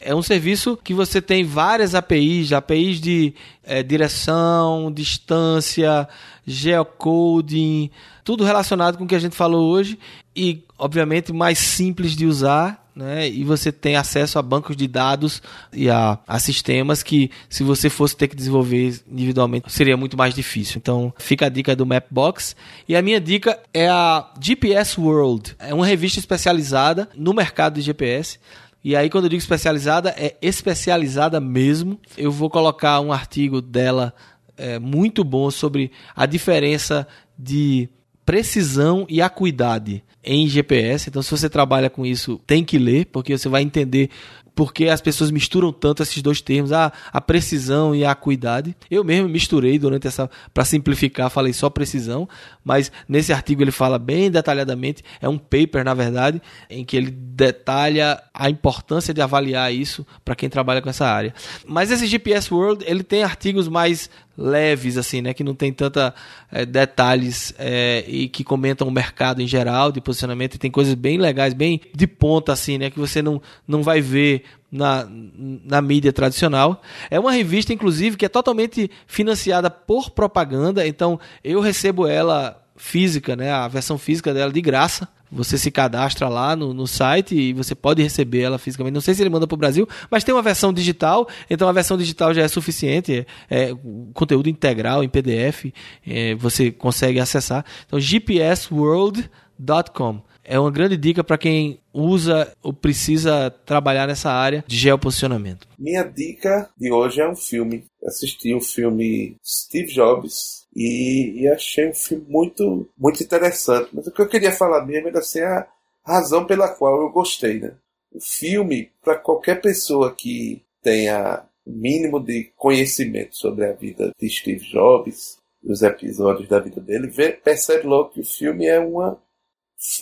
É um serviço que você tem várias APIs, APIs de é, direção, distância, geocoding, tudo relacionado com o que a gente falou hoje e, obviamente, mais simples de usar. Né? E você tem acesso a bancos de dados e a, a sistemas que, se você fosse ter que desenvolver individualmente, seria muito mais difícil. Então, fica a dica do Mapbox. E a minha dica é a GPS World. É uma revista especializada no mercado de GPS. E aí, quando eu digo especializada, é especializada mesmo. Eu vou colocar um artigo dela é, muito bom sobre a diferença de precisão e acuidade em GPS. Então, se você trabalha com isso, tem que ler, porque você vai entender porque as pessoas misturam tanto esses dois termos, a, a precisão e a acuidade. Eu mesmo misturei durante essa, para simplificar, falei só precisão, mas nesse artigo ele fala bem detalhadamente, é um paper, na verdade, em que ele detalha a importância de avaliar isso para quem trabalha com essa área. Mas esse GPS World, ele tem artigos mais leves, assim, né? Que não tem tanta é, detalhes é, e que comentam o mercado em geral de posicionamento e tem coisas bem legais, bem de ponta, assim, né? Que você não, não vai ver na, na mídia tradicional. É uma revista, inclusive, que é totalmente financiada por propaganda, então eu recebo ela física, né? A versão física dela de graça. Você se cadastra lá no, no site e você pode receber ela fisicamente. Não sei se ele manda para o Brasil, mas tem uma versão digital. Então a versão digital já é suficiente. É, é conteúdo integral em PDF. É, você consegue acessar. Então gpsworld.com é uma grande dica para quem usa ou precisa trabalhar nessa área de geoposicionamento. Minha dica de hoje é um filme. Assisti o filme Steve Jobs e, e, achei um filme muito, muito interessante. Mas o que eu queria falar mesmo era assim, a razão pela qual eu gostei. Né? O filme, para qualquer pessoa que tenha mínimo de conhecimento sobre a vida de Steve Jobs, os episódios da vida dele, vê, percebe logo que o filme é uma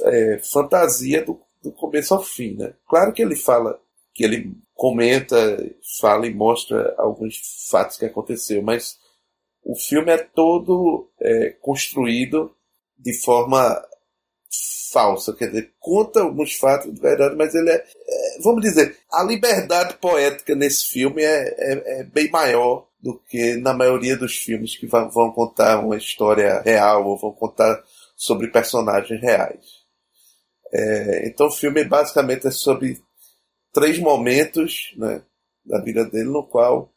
é, fantasia do, do começo ao fim. Né? Claro que ele fala, que ele comenta, fala e mostra alguns fatos que aconteceu, mas o filme é todo é, construído de forma falsa, quer dizer, conta alguns fatos de verdade, mas ele é, é vamos dizer, a liberdade poética nesse filme é, é, é, bem maior do que na maioria dos filmes que vão, vão contar uma história real ou vão contar sobre personagens reais. É, então o filme basicamente é sobre três momentos né, da vida dele no qual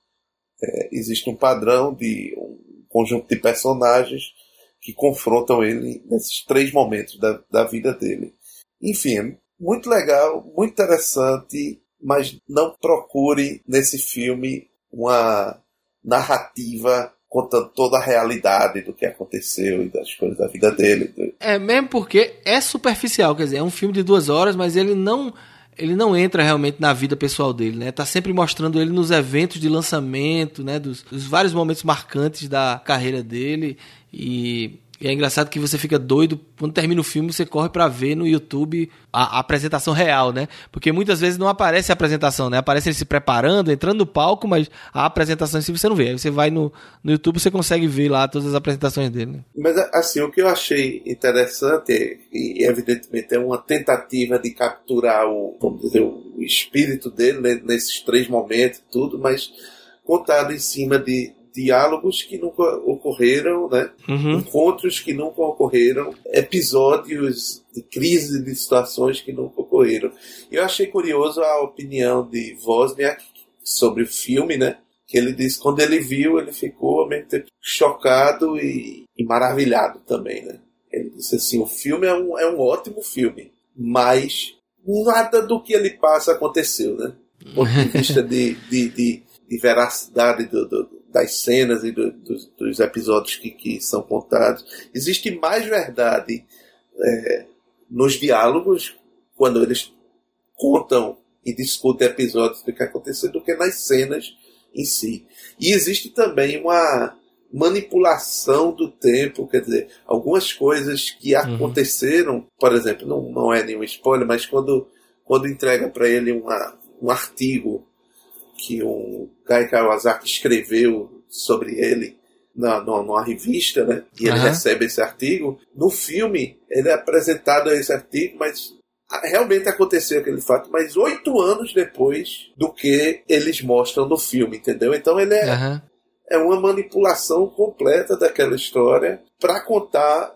é, existe um padrão de um conjunto de personagens que confrontam ele nesses três momentos da, da vida dele. Enfim, muito legal, muito interessante, mas não procure nesse filme uma narrativa contando toda a realidade do que aconteceu e das coisas da vida dele. É, mesmo porque é superficial, quer dizer, é um filme de duas horas, mas ele não ele não entra realmente na vida pessoal dele, né? Tá sempre mostrando ele nos eventos de lançamento, né? Dos, dos vários momentos marcantes da carreira dele e e é engraçado que você fica doido quando termina o filme, você corre para ver no YouTube a, a, apresentação real, né? Porque muitas vezes não aparece a apresentação, né? Aparece ele se preparando, entrando no palco, mas a apresentação em si você não vê. Aí você vai no, no YouTube, você consegue ver lá todas as apresentações dele. Né? Mas assim, o que eu achei interessante e evidentemente é uma tentativa de capturar o, vamos dizer, o espírito dele nesses três momentos, tudo, mas contado em cima de diálogos que nunca ocorreram, né? Uhum. encontros que nunca ocorreram, episódios de crise de situações que nunca ocorreram. Eu achei curioso a opinião de Wozniak sobre o filme, né? Que ele disse quando ele viu, ele ficou ao mesmo tempo chocado e, e maravilhado também, né? Ele disse assim: o filme é um, é um ótimo filme, mas nada do que ele passa aconteceu, né? Do ponto de vista de, de, de, de veracidade do, do, das cenas e do, dos, dos, episódios que, que, são contados. Existe mais verdade é, nos diálogos, quando eles contam e discutem episódios do que aconteceu, do que nas cenas em si. E existe também uma manipulação do tempo, quer dizer, algumas coisas que uhum. aconteceram, por exemplo, não, não é nenhum spoiler, mas quando, quando entrega para ele uma, um artigo que um Guy Kawasaki escreveu sobre ele na, na, numa revista, né? E ele uhum. recebe esse artigo. No filme, ele é apresentado a esse artigo, mas realmente aconteceu aquele fato, mas oito anos depois do que eles mostram no filme, entendeu? Então ele é, uhum. é uma manipulação completa daquela história para contar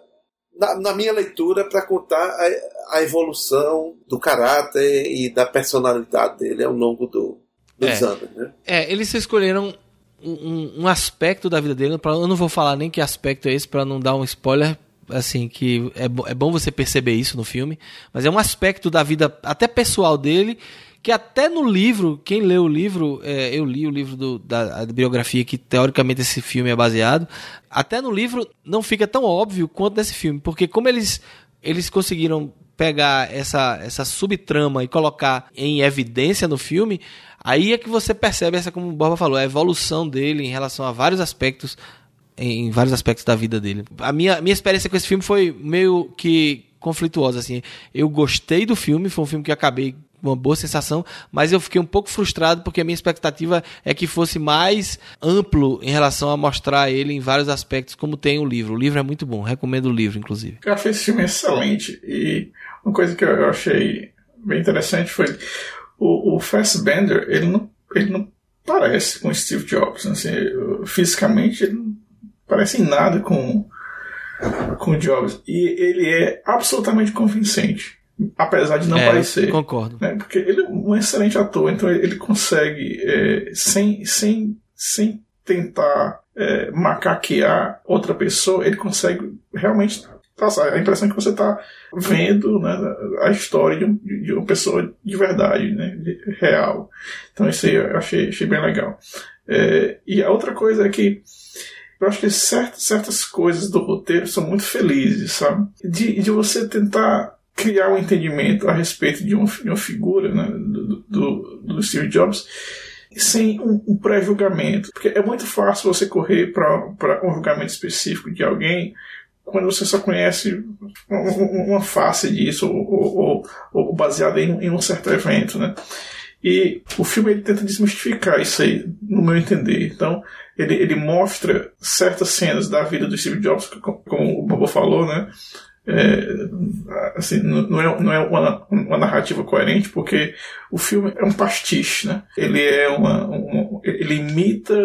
na, na, minha leitura, para contar a, a, evolução do caráter e da personalidade dele ao longo do, é. anos. Né? É, eles escolheram um, um, aspecto da vida dele, pra, eu não vou falar nem que aspecto é esse para não dar um spoiler, assim, que é, é bom você perceber isso no filme, mas é um aspecto da vida até pessoal dele que até no livro, quem lê o livro, é, eu li o livro do, da, da, biografia que teoricamente esse filme é baseado, até no livro não fica tão óbvio quanto nesse filme, porque como eles, eles conseguiram pegar essa, essa subtrama e colocar em evidência no filme, aí é que você percebe essa, como o Borba falou, a evolução dele em relação a vários aspectos, em vários aspectos da vida dele. A minha, minha experiência com esse filme foi meio que conflituosa, assim. Eu gostei do filme, foi um filme que acabei uma boa sensação, mas eu fiquei um pouco frustrado porque a minha expectativa é que fosse mais amplo em relação a mostrar ele em vários aspectos, como tem o livro. O livro é muito bom, recomendo o livro, inclusive. Eu achei esse filme excelente e uma coisa que eu achei bem interessante foi o, o Fassbender, ele não, ele não parece com Steve Jobs, assim, fisicamente ele não parece em nada com com Jobs e ele é absolutamente convincente apesar de não é, parecer. Concordo. Né? Porque ele é um excelente ator, então ele consegue, é, sem, sem, sem tentar é, macaquear outra pessoa, ele consegue realmente passar a impressão que você está vendo né, a história de, um, de, uma pessoa de verdade, né, de, real. Então isso aí eu achei, achei bem legal. É, e a outra coisa é que eu acho que certas, certas coisas do roteiro são muito felizes, sabe? De, de você tentar criar um entendimento a respeito de, um, de uma figura né, do, do, do, Steve Jobs sem um, um pré-julgamento. Porque é muito fácil você correr para um julgamento específico de alguém quando você só conhece uma face disso, ou, ou, ou baseado em, em, um certo evento, né? E o filme ele tenta desmistificar isso aí, no meu entender. Então, ele, ele mostra certas cenas da vida do Steve Jobs, como o Bobo falou, né? É, assim, não é, não é uma, uma, narrativa coerente, porque o filme é um pastiche, né? Ele é uma, uma ele imita,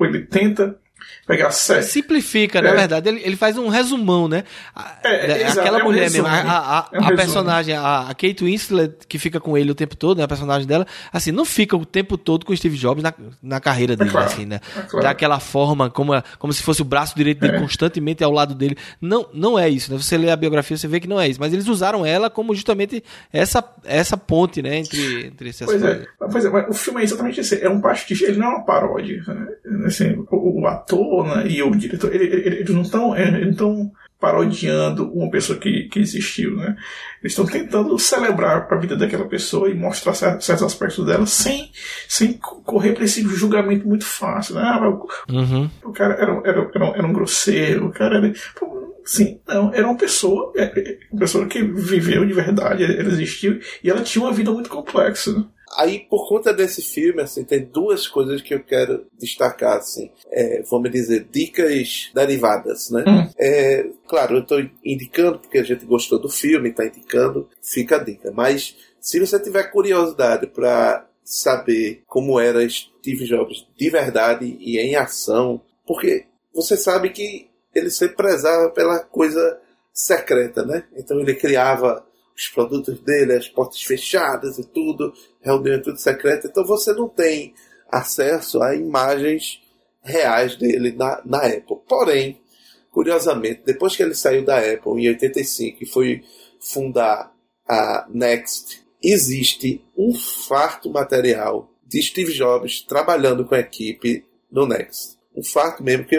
ele tenta pegar. Simplifica, é. na verdade. Ele, ele faz um resumão, né? É, é Aquela é um mulher resumo, mesmo, a, a, é um a personagem, a, a, Kate Winslet, que fica com ele o tempo todo, né? A personagem dela, assim, não fica o tempo todo com o Steve Jobs na, na carreira dele, claro, assim, né? Claro. Daquela forma, como, como se fosse o braço direito dele constantemente ao lado dele. Não, não é isso, né? Você lê a biografia, você vê que não é isso. Mas eles usaram ela como justamente essa, essa ponte, né? Entre, entre essas pois coisas. É, pois é, mas o filme é exatamente isso. É um pastiche, ele não é uma paródia. Né? Assim, o, o ator né, e o diretor, ele, ele, eles não estão eles não parodiando uma pessoa que, que existiu, né? Eles estão tentando celebrar a vida daquela pessoa e mostrar certos aspectos dela sem, sem correr para esse julgamento muito fácil, né? Ah, o, uhum. o cara era, era, era, era, um grosseiro, o cara era... Sim, não, era uma pessoa, é, é, uma pessoa que viveu de verdade, ela existiu e ela tinha uma vida muito complexa. Aí, por conta desse filme, assim, tem duas coisas que eu quero destacar, assim, é, vamos dizer, dicas derivadas, né? Hum. É, claro, eu estou indicando porque a gente gostou do filme, está indicando, fica a dica. Mas se você tiver curiosidade para saber como era Steve Jobs de verdade e em ação, porque você sabe que ele sempre prezava pela coisa secreta, né? Então ele criava os produtos dele, as portas fechadas e tudo, reunião tudo secreta. Então você não tem acesso a imagens reais dele na, na Apple. Porém, curiosamente, depois que ele saiu da Apple em 85 e foi fundar a Next, existe um farto material de Steve Jobs trabalhando com a equipe no Next. Um farto mesmo, que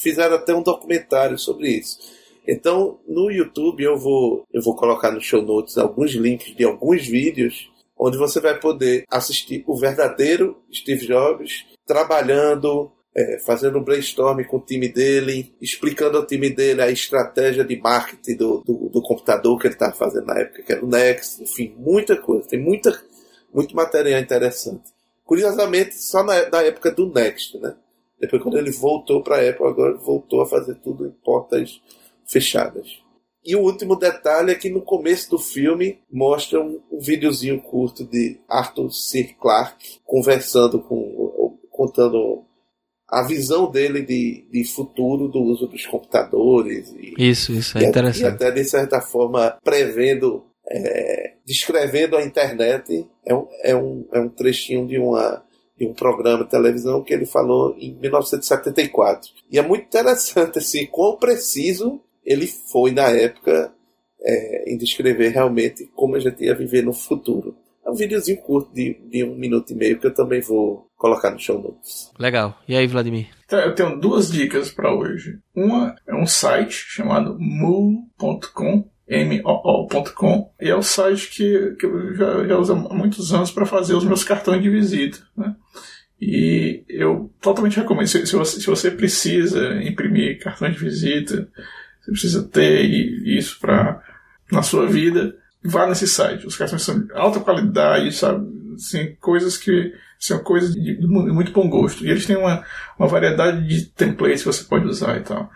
fizeram até um documentário sobre isso. Então, no YouTube eu vou, eu vou colocar no show notes alguns links de alguns vídeos onde você vai poder assistir o verdadeiro Steve Jobs trabalhando é, fazendo um brainstorm com o time dele, explicando ao time dele a estratégia de marketing do, do, do computador que ele estava fazendo na época, que era o Next, enfim, muita coisa, tem muita, muito material interessante. Curiosamente, só na, na época do Next, né? Depois, quando ele voltou para a Apple, agora voltou a fazer tudo em portas fechadas. E o último detalhe é que no começo do filme mostra um, um videozinho curto de Arthur C. Clarke conversando com, contando a visão dele de, de futuro do uso dos computadores. E, isso, isso, é interessante. E até, de certa forma, prevendo, é, descrevendo a internet. É um, é, um, é um trechinho de, uma, de um programa de televisão que ele falou em 1974. E é muito interessante, assim, quão preciso ele foi na época é, em descrever realmente como a gente ia viver no futuro. É um videozinho curto de, de um minuto e meio que eu também vou colocar no show notes. Legal. E aí, Vladimir? Então, eu tenho duas dicas para hoje. Uma é um site chamado moo.com, M-O-O.com, e é o site que, que eu já, já uso há muitos anos para fazer os meus cartões de visita. Né? E eu totalmente recomendo. Se, se, você, se você precisa imprimir cartões de visita, você precisa ter isso para na sua vida, vá nesse site. Os cartões são de alta qualidade, sabe? Assim, coisas que são coisas de muito bom gosto. E eles têm uma, uma variedade de templates que você pode usar e tal.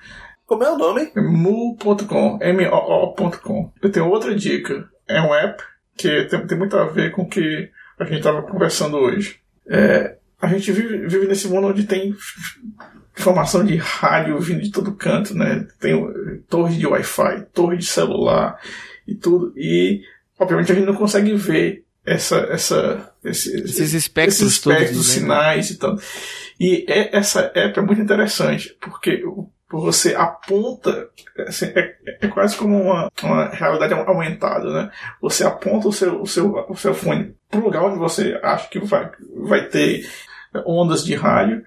Como é o nome? É Moo.com, M-O-O.com. Eu tenho outra dica. É um app que tem, tem muito a ver com o que a gente estava conversando hoje. É, a gente vive, vive nesse mundo onde tem informação de rádio vindo de todo canto, né? Tem torre de Wi-Fi, torre de celular e tudo. E, obviamente, a gente não consegue ver essa, essa, esse, esses espectros, esses espectros todos, né? sinais e tal. E é, essa app é muito interessante, porque você aponta, assim, é, é, quase como uma, uma realidade aumentada, né? Você aponta o seu, o seu, o seu fone para o lugar onde você acha que vai, vai ter ondas de rádio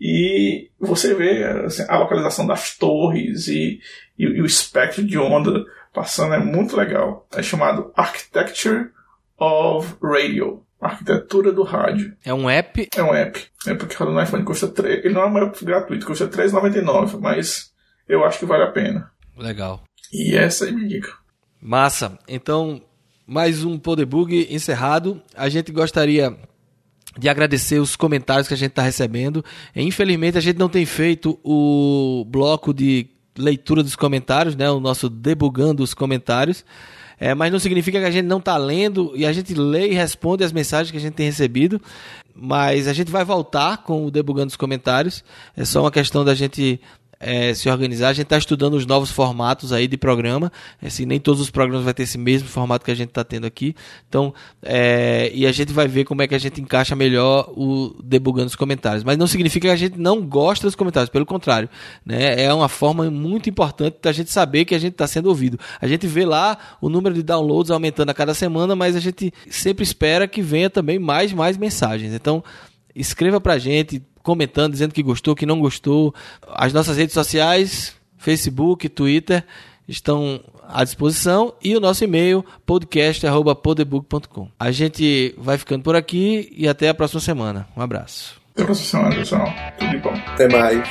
e você vê assim, a localização das torres e, e, e, o espectro de onda passando, é muito legal. É chamado Architecture of Radio. Arquitetura do rádio. É um app? É um app. É porque roda no iPhone custa 3. Ele não é um app gratuito, custa R$3,99, mas eu acho que vale a pena. Legal. E essa é a minha dica. Massa. Então, mais um Podebug encerrado. A gente gostaria de agradecer os comentários que a gente está recebendo. Infelizmente, a gente não tem feito o bloco de leitura dos comentários, né? o nosso debugando os comentários. É, mas não significa que a gente não está lendo e a gente lê e responde as mensagens que a gente tem recebido. Mas a gente vai voltar com o debugando os comentários. É só uma questão da gente é, se organizar. A gente está estudando os novos formatos aí de programa. Assim, nem todos os programas vão ter esse mesmo formato que a gente está tendo aqui. Então, é, e a gente vai ver como é que a gente encaixa melhor o debugando os comentários. Mas não significa que a gente não gosta dos comentários, pelo contrário. Né? É uma forma muito importante da gente saber que a gente está sendo ouvido. A gente vê lá o número de downloads aumentando a cada semana, mas a gente sempre espera que venha também mais mais mensagens. Então, escreva pra gente, comentando, dizendo que gostou, que não gostou. As nossas redes sociais, Facebook, Twitter, estão à disposição e o nosso e-mail podcast@podebook.com. A gente vai ficando por aqui e até a próxima semana. Um abraço. Até a próxima semana, pessoal. Tudo de bom. Até mais.